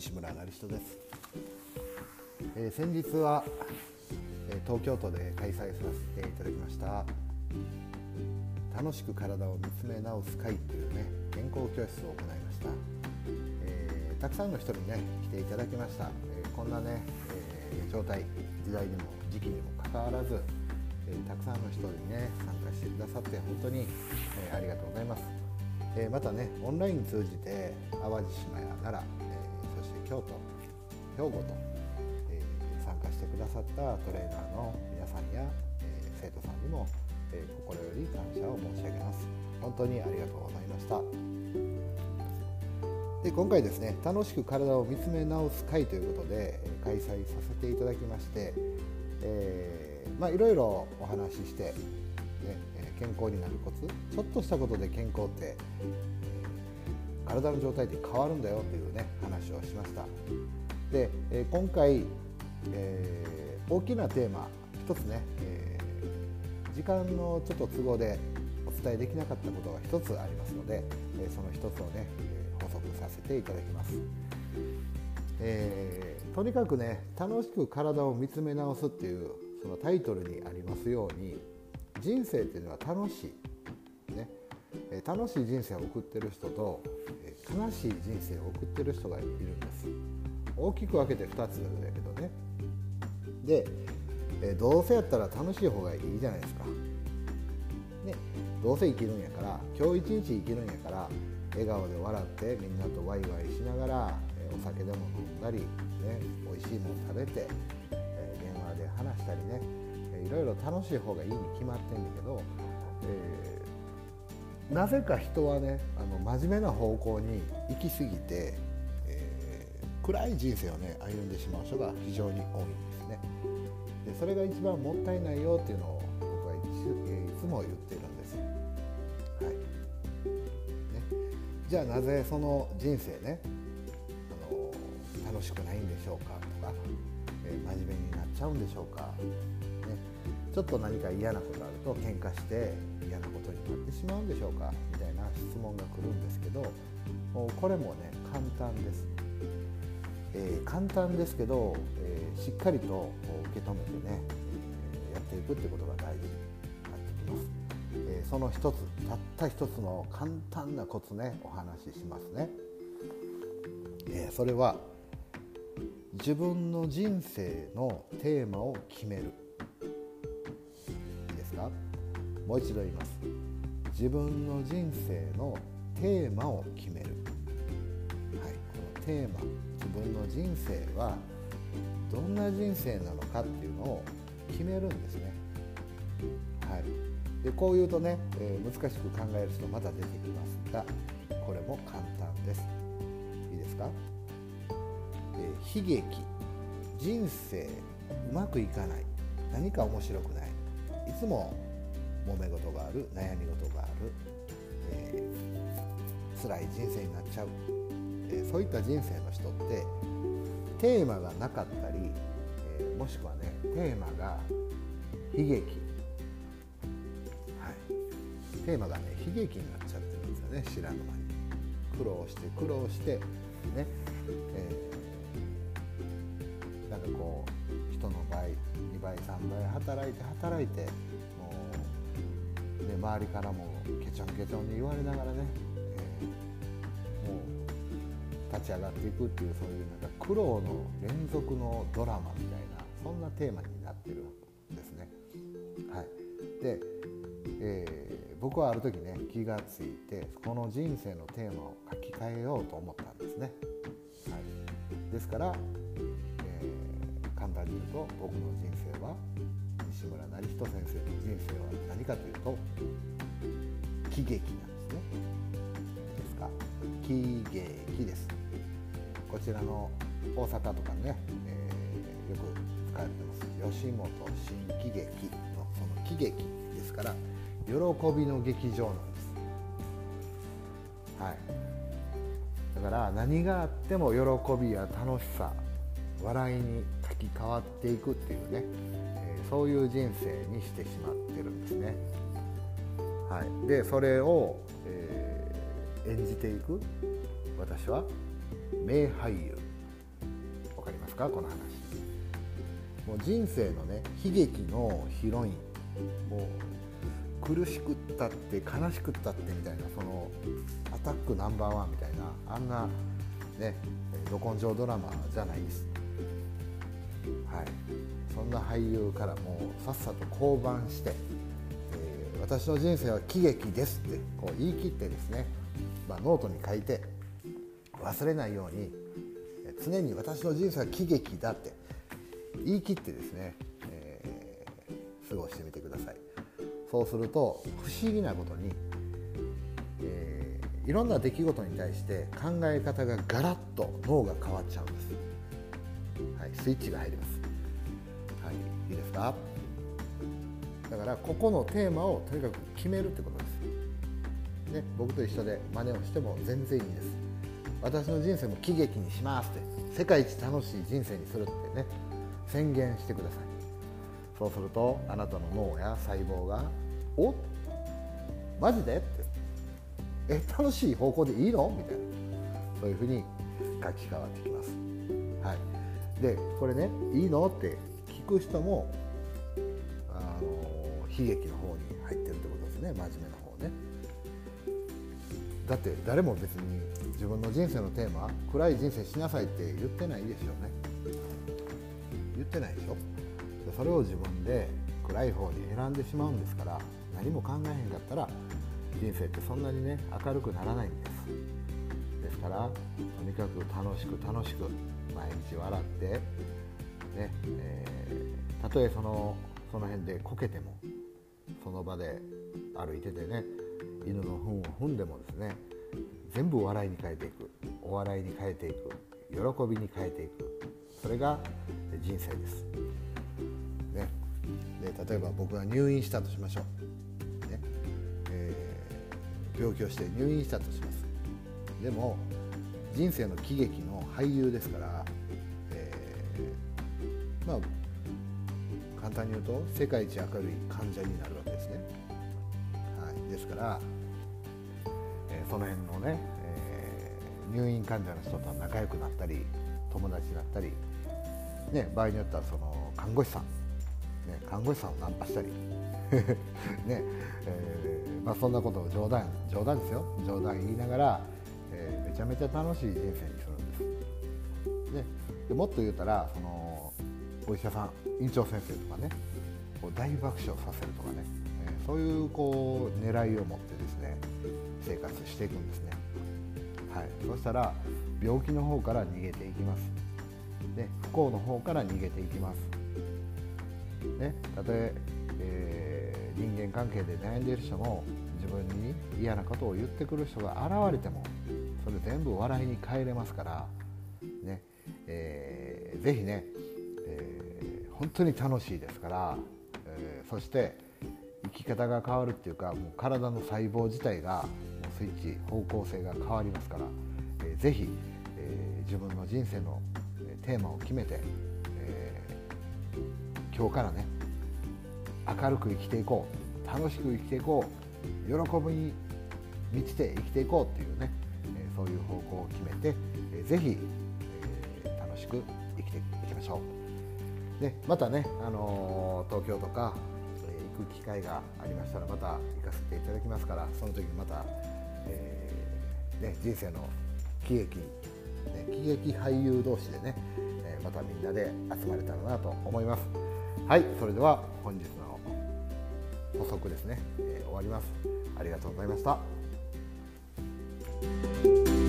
西村成人です、えー、先日は、え、東京都で開催させていただきました楽しく体を見つめ直す会というね健康教室を行いました、えー、たくさんの人にね来ていただきました、えこんなね、え状態時代にも時期にもかかわらず、えたくさんの人にね参加してくださって本当に、えありがとうございます。え、またねオンライン通じて淡路島や奈良、え、そして京都兵庫と、えー、参加してくださったトレーナーの皆さんや、え生徒さんにも、え心より感謝を申し上げます。本当にありがとうございました。で今回ですね楽しく体を見つめ直す会ということで開催させていただきまして、えー、まあいろいろお話しして健康になるコツちょっとしたことで健康って、えー、体の状態って変わるんだよっていうね話をしました。で、え、今回、えー、大きなテーマ一つね、え時間のちょっと都合でお伝えできなかったことが一つありますので、えその一つをね、え補足させていただきます、えとにかくね楽しく体を見つめ直すっていうそのタイトルにありますように人生っていうのは楽しい、楽しい人生を送ってる人と悲しい人生を送ってる人がいるんです。大きく分けて2つだけどね。でどうせやったら楽しい方がいいじゃないですか、ね、どうせ生きるんやから今日一日生きるんやから笑顔で笑ってみんなとワイワイしながらお酒でも飲んだり、ね、美味しいもの食べて電話で話したりね。いろいろ楽しい方がいいに決まってんだけど、え、なぜか人はねあの真面目な方向に行き過ぎて、えー、暗い人生をね歩んでしまう人が非常に多いんですね。でそれが一番もったいないよっていうのを僕はいつも言ってるんです、はい。ね、じゃあなぜその人生ねあの楽しくないんでしょうかとか、えー、真面目になっちゃうんでしょうか。ね。ちょっと何か嫌なことあると喧嘩して嫌なことになってしまうんでしょうかみたいな質問が来るんですけどこれもね簡単です、えー、簡単ですけど、えー、しっかりと受け止めてね、えやっていくってことが大事になってきます、え、その一つたった一つの簡単なコツねお話ししますね、えそれは自分の人生のテーマを決める。か？もう一度言います。自分の人生のテーマを決める、はい、このテーマ。自分の人生はどんな人生なのかっていうのを決めるんですね、はい、でこう言うとね、えー、難しく考える人また出てきますがこれも簡単です。いいですか、えー、悲劇。人生うまくいかない。何か面白くない。つも揉め事がある悩み事がある、えー、辛い人生になっちゃう、えー、そういった人生の人ってテーマがなかったり、えー、もしくはねテーマが悲劇、はい、テーマがね悲劇になっちゃってるんですよね知らぬ間に。苦労して苦労してね、えー、なんかこう人の倍2倍3倍働いて働いてもうで周りからもケチョンケチョンに言われながらね、えー、もう立ち上がっていくっていうそういうなんか苦労の連続のドラマみたいなそんなテーマになってるんですね。はい、で、えー、僕はある時ね気がついてこの人生のテーマを書き換えようと思ったんですね。はい、ですから簡単に言うと僕の人生は西村成人先生の人生は何かというと喜劇なんですね。ですか？喜劇です。こちらの大阪とかね、えー、よく使われてます。吉本新喜劇のその喜劇ですから喜びの劇場なんです。はい。だから何があっても喜びや楽しさ笑いにき換わっていくっていうね、えー、そういう人生にしてしまってるんですね。はい、でそれを、えー、演じていく私は名俳優。わかこの話。もう人生のね悲劇のヒロイン。もう苦しくったって悲しくったってみたいなそのアタックナンバーワンみたいなあんなねど根性ドラマじゃないです。はい。そんな俳優からもうさっさと降板して、えー、私の人生は喜劇ですってこう言い切ってですね、まあ、ノートに書いて忘れないように常に私の人生は喜劇だって言い切ってですね、えー、過ごしてみてください。そうすると不思議なことに、えー、いろんな出来事に対して考え方がガラッと脳が変わっちゃうんです、はい、スイッチが入ります、はい、いいですか？だからここのテーマをとにかく決めるってことです、ね、僕と一緒で真似をしても全然いいです私の人生も喜劇にしますって世界一楽しい人生にするってね宣言してくださいそうするとあなたの脳や細胞が「おマジで?」って「え楽しい方向でいいの?」みたいなそういうふうに書き換わってきます。でこれね「いいの?」って聞く人もあの悲劇の方に入ってるってことですね真面目な方ね。だって誰も別に自分の人生のテーマ暗い人生しなさいって言ってないでしょうね言ってないでしょそれを自分で暗い方に選んでしまうんですから何も考えへんかったら人生ってそんなにね明るくならないんですですからとにかく楽しく楽しく毎日笑ってねえー、たとえそのその辺でこけてもその場で歩いててね犬の糞を踏んでもですね全部笑いに変えていくお笑いに変えていく喜びに変えていくそれが人生です、ね、で例えば僕が入院したとしましょう、ねえー、病気をして入院したとします。でも人生の喜劇の俳優ですから、えー、まあ簡単に言うと世界一明るい患者になるわけですね、はい、ですからその辺のね、えー、入院患者の人と仲良くなったり友達になったり、ね、場合によってはその看護師さん、ね、看護師さんをナンパしたり ねえーまあ、そんなことを冗談冗談ですよ。冗談言いながら、えー、めちゃめちゃ楽しい人生にするんです。でもっと言うたらそのお医者さん院長先生とかねこう大爆笑させるとかね、えー、そういうこう狙いを持ってですね生活していくんですね、はい、そしたら病気の方から逃げていきます。で不幸の方から逃げていきます。ね。たとええー、人間関係で悩んでいる人も自分に嫌なことを言ってくる人が現れてもそれ全部笑いに変えれますからねえー、ぜひね、えー、本当に楽しいですから、えー、そして生き方が変わるっていうかもう体の細胞自体がもうスイッチ方向性が変わりますから、えー、ぜひ、えー、自分の人生のテーマを決めて、えー、今日からね明るく生きていこう楽しく生きていこう喜びに満ちて生きていこうっていうね、そういう方向を決めて、えー、ぜひ、え、楽しく生きていきましょう。でまたね、あの東京とか、え行く機会がありましたらまた行かせていただきますからその時またえー、ね、人生の喜劇、ね、喜劇俳優同士でね、え、またみんなで集まれたらなと思います。はいそれでは本日の補足ですね、え、終わります。ありがとうございました。Música